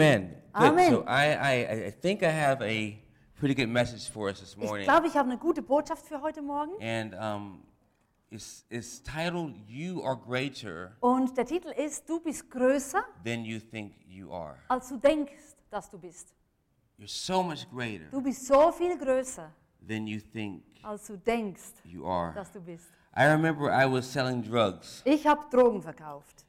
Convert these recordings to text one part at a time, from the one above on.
Amen. Good. Amen. So I, I, I think I have a pretty good message for us this morning. Ich glaube, ich habe eine gute Botschaft für heute Morgen. And um, it's, it's titled You Are Greater Und der Titel ist, du bist größer, Than You Think You Are. als du denkst, dass du bist. You're so much greater Du bist so viel größer, than you think als du denkst, you are. dass du bist. I remember I was selling drugs. Ich habe Drogen verkauft.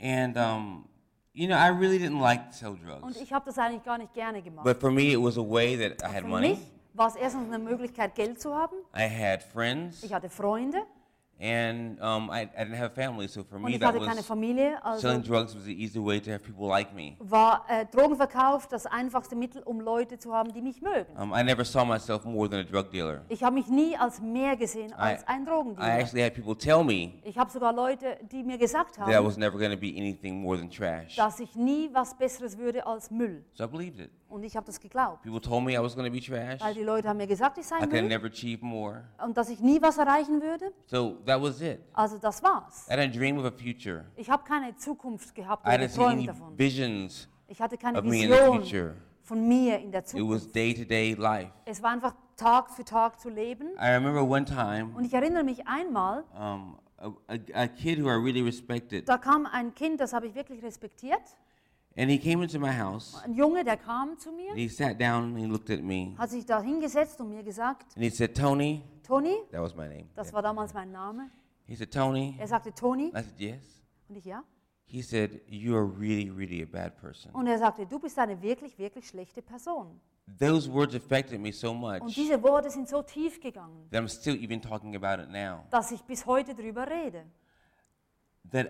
And, um, you know, I really didn't like to sell Und drugs. ich habe das eigentlich gar nicht gerne gemacht. But for me, it was a way that I had Für money. mich war es erstens eine Möglichkeit, Geld zu haben. I had friends. Ich hatte Freunde And um, I, I didn't have a family. So for und me, ich that hatte keine was Familie. Also selling drugs was the easy way to have people like me. war äh, Drogenverkauf das einfachste Mittel, um Leute zu haben, die mich mögen. Um, I never saw myself more than a drug dealer. Ich habe mich nie als mehr gesehen als ein I Drogendealer. actually had people tell me Ich habe sogar Leute, die mir gesagt that I haben, was never going to be anything more than trash. dass ich nie was Besseres würde als Müll. So I believed it. Und ich habe das geglaubt. People told me I was going to be trash. Weil die Leute haben mir gesagt, ich sei I could Müll never achieve more. und dass ich nie was erreichen würde. So that was it. Also das war's. I had a dream of a future. Ich habe keine Zukunft gehabt I oder didn't see any geträumt davon. visions Ich hatte keine of me in the Vision future. von mir in der It was Zukunft. day to day life. Es war einfach Tag für Tag zu leben. I remember one time, Und ich erinnere mich einmal, um, a, a, a kid who I really respected, da kam ein Kind, das habe ich wirklich respektiert. and he came into my house. Ein Junge, der kam zu mir, And he sat down and he looked at me. hat sich da hingesetzt und mir gesagt, And he said, Tony, Toni, that was my name. das war damals mein Name. He said, Tony. Er sagte, Toni. I said, yes. Und ich, ja. He said, you are really, really a bad person. Und er sagte, du bist eine wirklich, wirklich schlechte Person. Those words affected me so Und much diese Worte sind so tief gegangen, that I'm still even talking about it now. dass ich bis heute drüber rede. That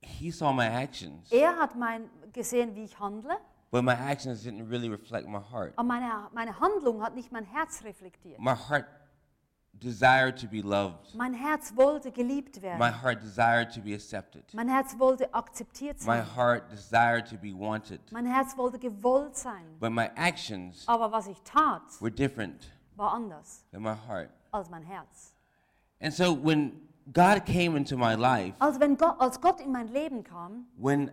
he saw my actions, Er hat mein, gesehen, wie ich handle, but my actions didn't really reflect my heart. aber meine, meine Handlung hat nicht mein Herz reflektiert. My heart desired to be loved. Mein Herz wollte geliebt My werden. heart desired to be accepted. Mein Herz wollte akzeptiert My sein. heart desired to be wanted. Mein Herz wollte gewollt sein. But my actions Aber was ich tat, were different war anders than my heart. als mein Herz. And so when God came into my life, Also wenn Gott, als Gott in mein Leben kam, when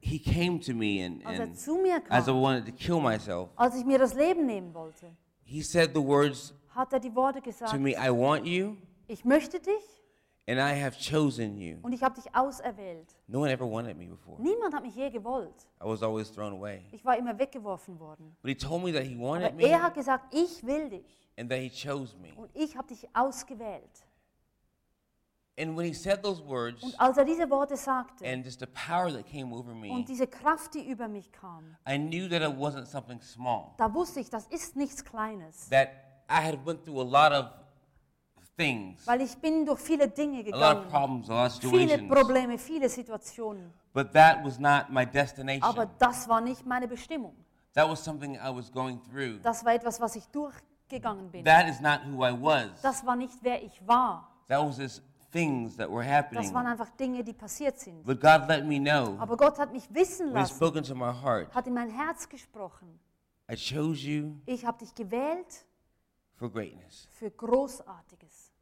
he came to me and, als er and zu mir as I kam, wanted to kill myself, als ich mir das Leben nehmen wollte, he said the words hat er die Worte to gesagt, me, I want you ich möchte dich and I have chosen you. und ich habe dich auserwählt. No one ever wanted me before. Niemand hat mich je gewollt. I was always thrown away. Ich war immer weggeworfen worden. But he told me that he wanted Aber me er hat gesagt, ich will dich and that he chose me. und ich habe dich ausgewählt. And when he said those words Und als er diese Worte sagte and just the power that came over me, und diese Kraft, die über mich kam, I knew that it wasn't something small. da wusste ich, das ist nichts Kleines. That I had went through a lot of things, Weil ich bin durch viele Dinge a lot of gegangen. problems, a lot of Viele situations. Probleme, viele Situationen. But that was not my Aber destination. das war nicht meine Bestimmung. That was something I was going through. Das war etwas, was ich durchgegangen bin. That is not who I was. Das war nicht, wer ich war. That was just things that were Das happening. waren einfach Dinge, die passiert sind. But God let me know Aber Gott hat mich wissen when He lassen, spoke into my heart, hat in mein Herz gesprochen. I chose you Ich habe dich gewählt for greatness. für Großartiges.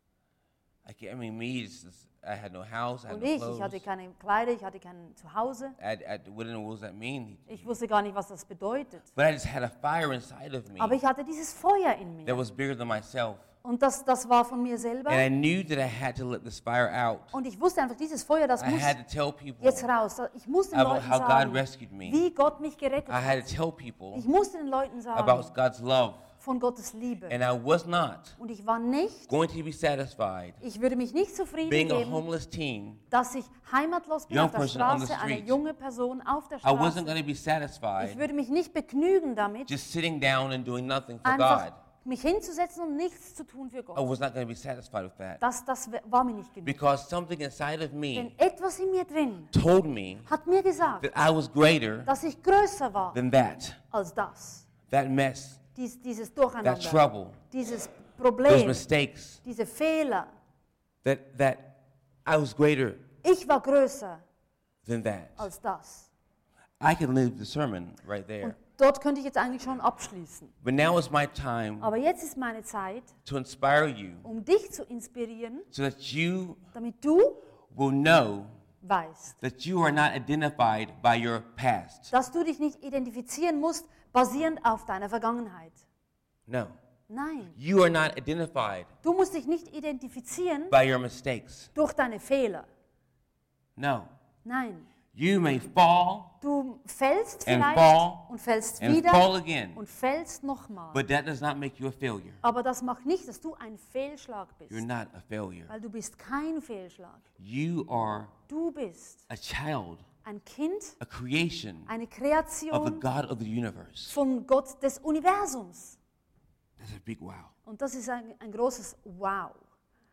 I, mean, me, just, I had no house, I had Und no ich, ich clothes. hatte keine Kleider, ich hatte kein Zuhause. I, I know what that mean. Ich wusste gar nicht, was das bedeutet. But I just had a fire inside of me Aber ich hatte dieses Feuer in that mir. was bigger than myself. Und das, das war von mir selber. And I knew that I had to let this fire out. Und ich wusste einfach, dieses Feuer, das I muss had to tell people jetzt raus. Ich muss den about Leuten how God sagen, rescued me. wie Gott mich gerettet I hat. had to tell people Ich musste den Leuten about sagen God's love. Von Gottes Liebe. And I was not Und ich war nicht, going to be satisfied ich würde mich nicht zufrieden being a geben, homeless teen. dass ich heimatlos bin Young auf der person on the Straße, eine street. junge Person auf der I wasn't Straße. going to be Ich satisfied würde mich nicht begnügen damit, just sitting down and doing nothing for einfach God. mich hinzusetzen und nichts zu tun für I Gott. was not going to be satisfied with that Das, das war mir nicht genug. because something inside of Denn me etwas in mir drin told me hat mir gesagt, that I was greater dass ich größer war than that, als das. that mess, Dies, dieses that Durcheinander, trouble, dieses those Problem, mistakes, diese Fehler. that, that I was greater Ich war größer than that. als das. I can leave the sermon right Und there. dort könnte ich jetzt eigentlich schon abschließen. But now is my time Aber jetzt ist meine Zeit, to inspire you um dich zu inspirieren, so that you damit du will know weißt, that you are not identified by your past. dass du dich nicht identifizieren musst, basierend auf deiner Vergangenheit. No. Nein, You are not identified du musst dich nicht identifizieren by your mistakes. durch deine Fehler. No. Nein, You may fall du fällst And vielleicht fall und fällst and wieder fall again, und fällst nochmal. but that does not make you a failure. Aber das macht nicht, dass du ein Fehlschlag bist, You're not a failure. weil du bist kein Fehlschlag. You are Du bist a child, ein Kind, a creation eine of the Kreation God of the universe. von Gott des Universums. That's a big wow. Und das ist ein, ein großes Wow.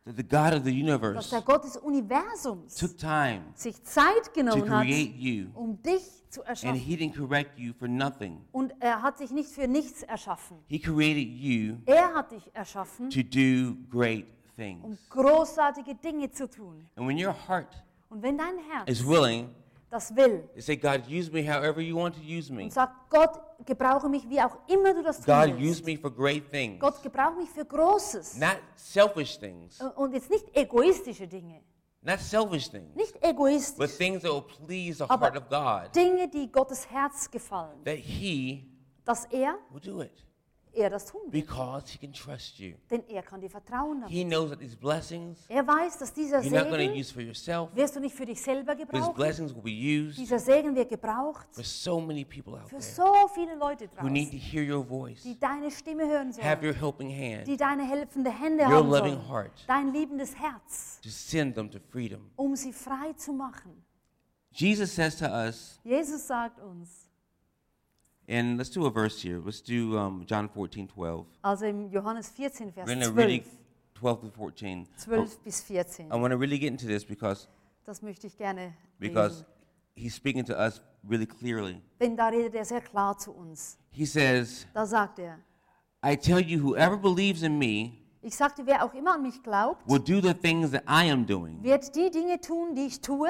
That the God of the Dass universe der Gott des Universums took time sich Zeit to genommen hat, create you, um dich zu and erschaffen. He didn't correct you for nothing. Und er hat dich nicht für nichts erschaffen. He created you Er hat dich erschaffen, to do great um things. großartige Dinge zu tun. And when your heart Und wenn dein Herz is willing das will to say, God, use me however you want to use me, und sagt, Gott, gebrauche mich, wie auch immer du das tun God, use willst. me for great things, Gott, gebrauche mich für Großes. not selfish things, Und jetzt nicht egoistische Dinge. not selfish things, Nicht but egoistisch. things that will please the Aber heart of God, Dinge, die Gottes Herz gefallen. that He Dass er, will do it er das tun will. because He can trust you. Denn er kann dir vertrauen damit. He knows that these blessings Er weiß, dass dieser you're not going to Segen use for yourself, wirst du nicht für dich selber these gebrauchen. blessings will be used Dieser Segen wird gebraucht for so many people out für there so viele Leute who need to draußen, hear your voice, die deine Stimme hören have sollen, your helping hand, die deine helfende Hände your haben loving sollen, heart dein liebendes Herz, to send them to freedom. um sie frei zu machen. Jesus says to us, Jesus sagt uns, and let's do a verse here. Let's do um, John 14, 12. also im Johannes 14, Vers We're going to really 12, 12 to 14. 12 bis 14. I want to really get into this because Das möchte ich gerne because lesen. he's speaking to us really clearly. Denn da redet er sehr klar zu uns. He says, Da sagt er, "I tell you, whoever believes in me ich sagte, wer auch immer an mich glaubt, will do the things that I am doing, wird die Dinge tun, die ich tue,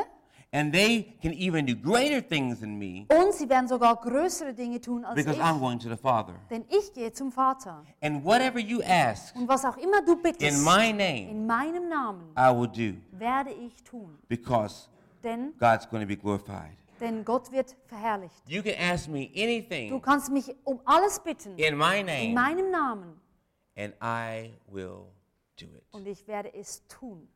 and they can even do greater things than me und sie werden sogar größere Dinge tun als because I'm ich. going to the Father. Denn ich gehe zum Vater. And whatever you ask Und was auch immer du in bittest, my name, in meinem Namen, I will do werde ich tun. because Denn, God's going to be glorified." denn Gott wird verherrlicht. You can ask me Du anything kannst mich um alles bitten, in my in name, meinem Namen, and I will do it. und ich werde es tun.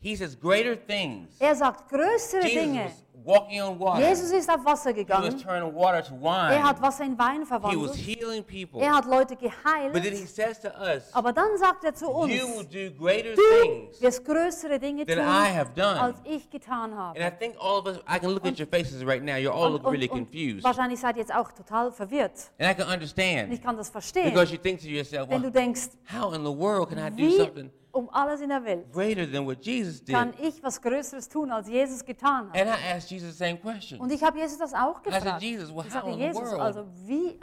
He says, greater things. Er sagt größere Jesus Dinge. walking on water. Jesus ist auf Wasser He was gegangen. turning water to Er hat wine. Wasser in Wein He was verwandelt. healing people. Er hat Leute But then he geheilt. says to us, Aber dann sagt er zu uns, you will do greater du things wirst größere Dinge than tun, I have done. als ich getan habe. And I think all of us, I can look at your faces right now. You're all Und, looking really und, und confused. wahrscheinlich seid ihr jetzt auch total verwirrt. And I can Und ich understand kann das verstehen, because you think to yourself, wenn du well, denkst, how in the world can I do something um alles in der Welt greater than what Jesus did? kann ich was Größeres tun, als Jesus getan hat. And I asked Jesus the same question. Und ich habe Jesus das auch I said, gefragt. Jesus, well, Ich how sagte, in the Jesus, world also wie äh,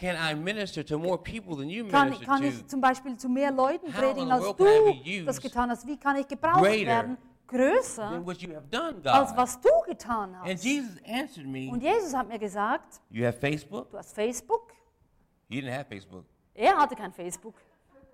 can I minister to more people than you kann, minister kann to? ich zum Beispiel zu mehr Leuten How in predigen, the als world can I du used das getan hast? Wie kann ich gebraucht greater werden, größer than what you have done, als God. was du getan And hast? Jesus answered me, Und Jesus hat mir gesagt, You have Facebook? du hast Facebook? He didn't have Facebook. Er hatte kein Facebook.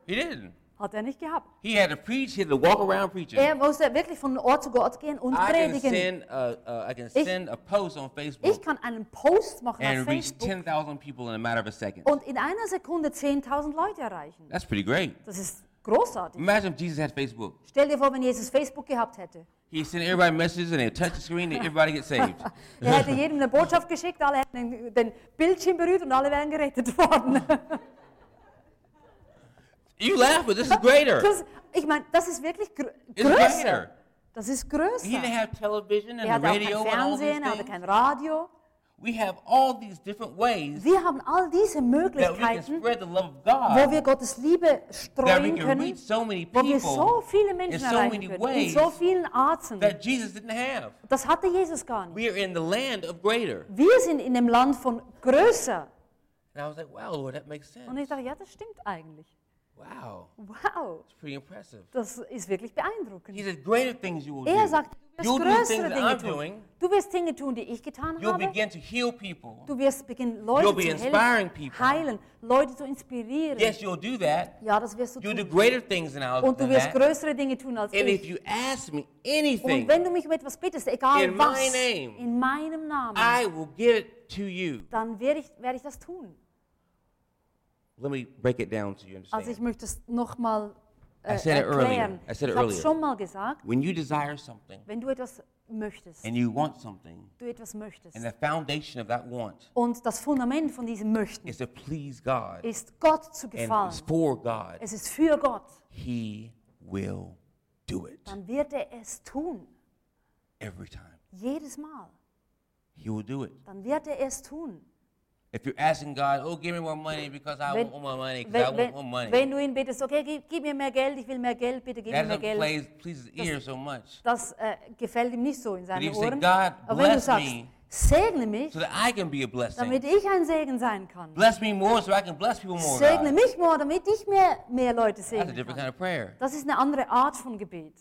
He didn't. Hat er nicht gehabt. He had to preach, he had to walk around preaching. Er musste wirklich von Ort zu Ort gehen und I can predigen. send a, uh, I can send a post on Ich Facebook kann einen Post machen auf Facebook 10,000 people in a matter of a second. und in einer Sekunde 10.000 Leute erreichen. That's pretty great. Das ist großartig. Imagine if Jesus had Facebook. Stell dir vor, wenn Jesus Facebook gehabt hätte. He sent everybody messages and they touch the screen and everybody gets saved. Er hätte jedem eine Botschaft geschickt, alle hätten den Bildschirm berührt und alle wären gerettet worden. you laugh, but this is greater. Das, ich meine, das ist wirklich grö It's größer. greater. Das ist He größer. didn't have television Er and auch radio kein Fernsehen, er hatte kein Radio. We have all these different ways Wir haben all diese Möglichkeiten, wo wir Gottes Liebe streuen können, so many wo wir so viele in Menschen so erreichen many können, in ways so vielen Arten. that Jesus didn't have. Das hatte Jesus gar nicht. We are in the land of greater. Wir sind in dem Land von größer. And I was like, wow, Lord, that makes sense. Und ich dachte, ja, das stimmt eigentlich. Wow, Wow, it's pretty impressive. das ist wirklich He beeindruckend. said, greater things you will Er do. sagt, du wirst You'll do größere Dinge tun. doing. Du wirst Dinge tun, die ich getan You'll habe. begin to heal people. Du wirst beginnen, Leute You'll be zu inspiring people. heilen, Leute zu inspirieren. Yes, you'll do that. Ja, das wirst du You'll do tun. greater things than, I, Und du wirst that. größere Dinge tun als And if ich. you ask me Und anything, wenn du mich um etwas bittest, egal In my was, name, in meinem Namen, I will give it to you. dann werde ich, werde ich das tun. Let me break it down so you Also ich understand. möchte es nochmal äh, I said it earlier. erklären. I said it ich habe earlier. es schon mal gesagt. When you desire something Wenn du etwas möchtest, and you want something, du etwas möchtest, and the foundation of that want und das Fundament von diesem Möchten is to please God ist Gott zu and gefallen, it's for God, es ist für Gott, He will do it dann wird er es tun. every time. Jedes Mal. He will do it. Dann wird er es tun. If you're asking God, oh, give me more money because I Wenn, want more money, because I want more money, wenn du ihn bittest, okay, gib, gib mir mehr Geld, ich will mehr Geld, bitte gib mir mehr Geld. please, please his ear so much. Das äh, gefällt ihm nicht so in seinen say, Ohren. "God, Aber wenn du sagst, me segne mich, So that I can be a blessing. damit ich ein Segen sein kann. Bless me more so I can bless people more. Segne God. mich more, damit ich mehr, mehr Leute That's a different kind of prayer. Das ist eine andere Art von Gebet.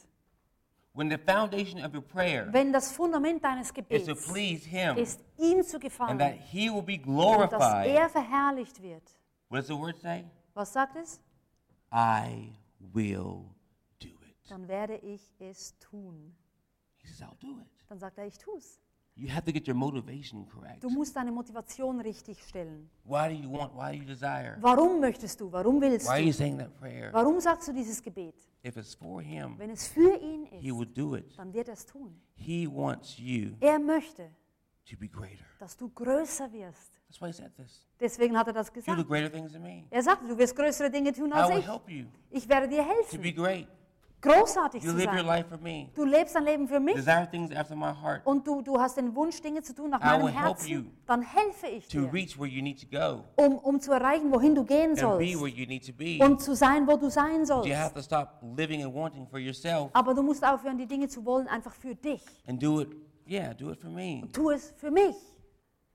When the foundation of your prayer Wenn das Fundament deines is Gebets to please Him ist, ihm zu and that gefallen He will be und dass glorified, er verherrlicht wird. what does the word say? Was sagt es? I will do it. Dann werde ich es tun. He says, I'll do it. Dann sagt er, ich tue es. You have to get your motivation correct. Du musst deine Motivation richtig stellen. Why do you want? Why do you desire? Warum möchtest du? Warum willst Why are you du? saying that prayer? Warum sagst du dieses Gebet? If it's for Him, Wenn es für ihn He will ist, do it. dann wird er es tun. He wants you Er möchte, to be greater. dass du größer wirst. That's why He said this. Deswegen hat er das You do gesagt. greater things than me. Er sagte, du wirst größere Dinge tun I als will ich. help you Ich werde dir to helfen, be great. Großartig You zu live your sein. life for me. Du lebst dein Leben für mich Desire things after my heart und du, du hast den Wunsch, Dinge zu tun nach I meinem will help you Herzen. Dann helfe ich to dir, reach where you need to go um, um zu erreichen, wohin du gehen and be sollst where you need to be. und zu sein, wo du sein You sollst. have to stop living and wanting for yourself Aber du musst aufhören, die Dinge zu wollen, einfach für dich. and do it. Yeah, do it for me. Tu es für mich.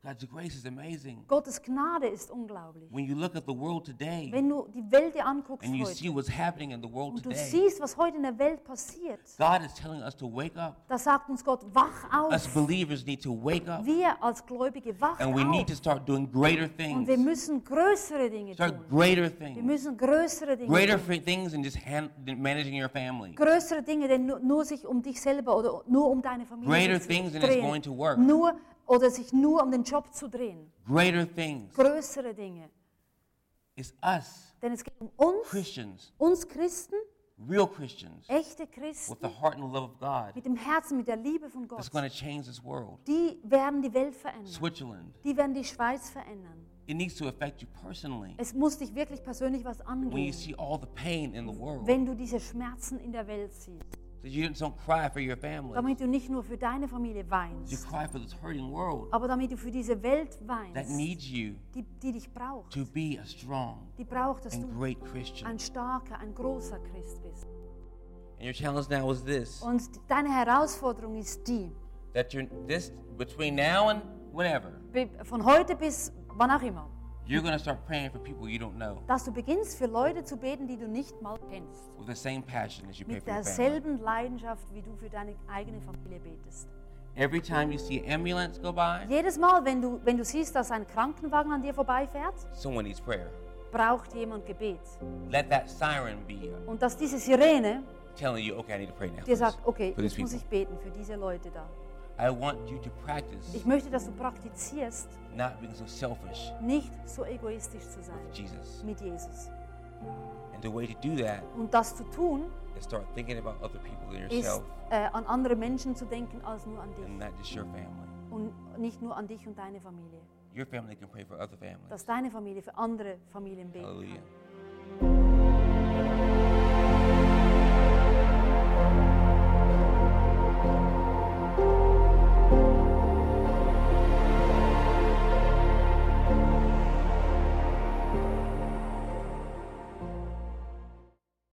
God's grace is amazing. Gottes Gnade ist unglaublich. When you look at the world today Wenn du die Welt dir anguckst and you heute see what's happening in the world und du today, siehst, was heute in der Welt passiert, God is telling us to wake up. da sagt uns Gott, wach Us auf. believers need to wake up Wir als Gläubige wachen and we need to auf. start doing greater Und wir things. müssen größere Dinge Start tun. greater Wir things. müssen größere Dinge Greater tun. things than just hand, than managing your family. Größere Dinge, denn nur, nur sich um dich selber oder nur um deine Familie Greater zu things than it's going to work. Nur, oder sich nur um den Job zu drehen. Greater things. Größere Dinge. It's us, Denn es geht um uns, Christians, uns Christen, real Christians, echte with Christen, the heart and the love of God mit dem Herzen, mit der Liebe von Gott. that's going to change this world. Die werden die Welt verändern. Switzerland. Die werden die Schweiz verändern. It needs to affect you personally. Es muss dich wirklich persönlich was When you angehen, see all the pain in the world, wenn du diese Schmerzen in der Welt siehst. That you don't cry for your family, Damit du nicht nur für deine Familie you weinst, cry for this hurting world aber damit du für diese Welt that weinst, needs you die, die dich braucht. to be a strong Die braucht, dass and du great Christian. ein starker, ein großer Christ bist. And your challenge now is this: Und deine Herausforderung ist die, that you're this between now and whenever, von heute bis wann auch immer, you're to start praying for people you don't know dass du beginnst für Leute zu beten, die du nicht mal kennst. with the same passion as you pray Mit for your family. derselben Leidenschaft, wie du für deine eigene Familie betest. Every time you see an ambulance go by, Jedes Mal, wenn du, wenn du siehst, dass ein Krankenwagen an dir vorbeifährt, someone needs prayer. braucht jemand Gebet. Let that siren be Und dass diese Sirene telling you, okay, I need to pray now. dir sagt, okay, for these jetzt muss people. ich beten für diese Leute da. I want you to practice Ich möchte, dass du praktizierst, not being so selfish nicht so egoistisch zu sein with Jesus. mit Jesus. And the way to do that Und das zu tun, is start thinking about other people than ist yourself äh, an andere Menschen zu denken als nur an dich. and not just your family. Und nicht nur an dich und deine Familie. Your family can pray for other families. Dass deine Familie für andere Familien beten Hallelujah. kann.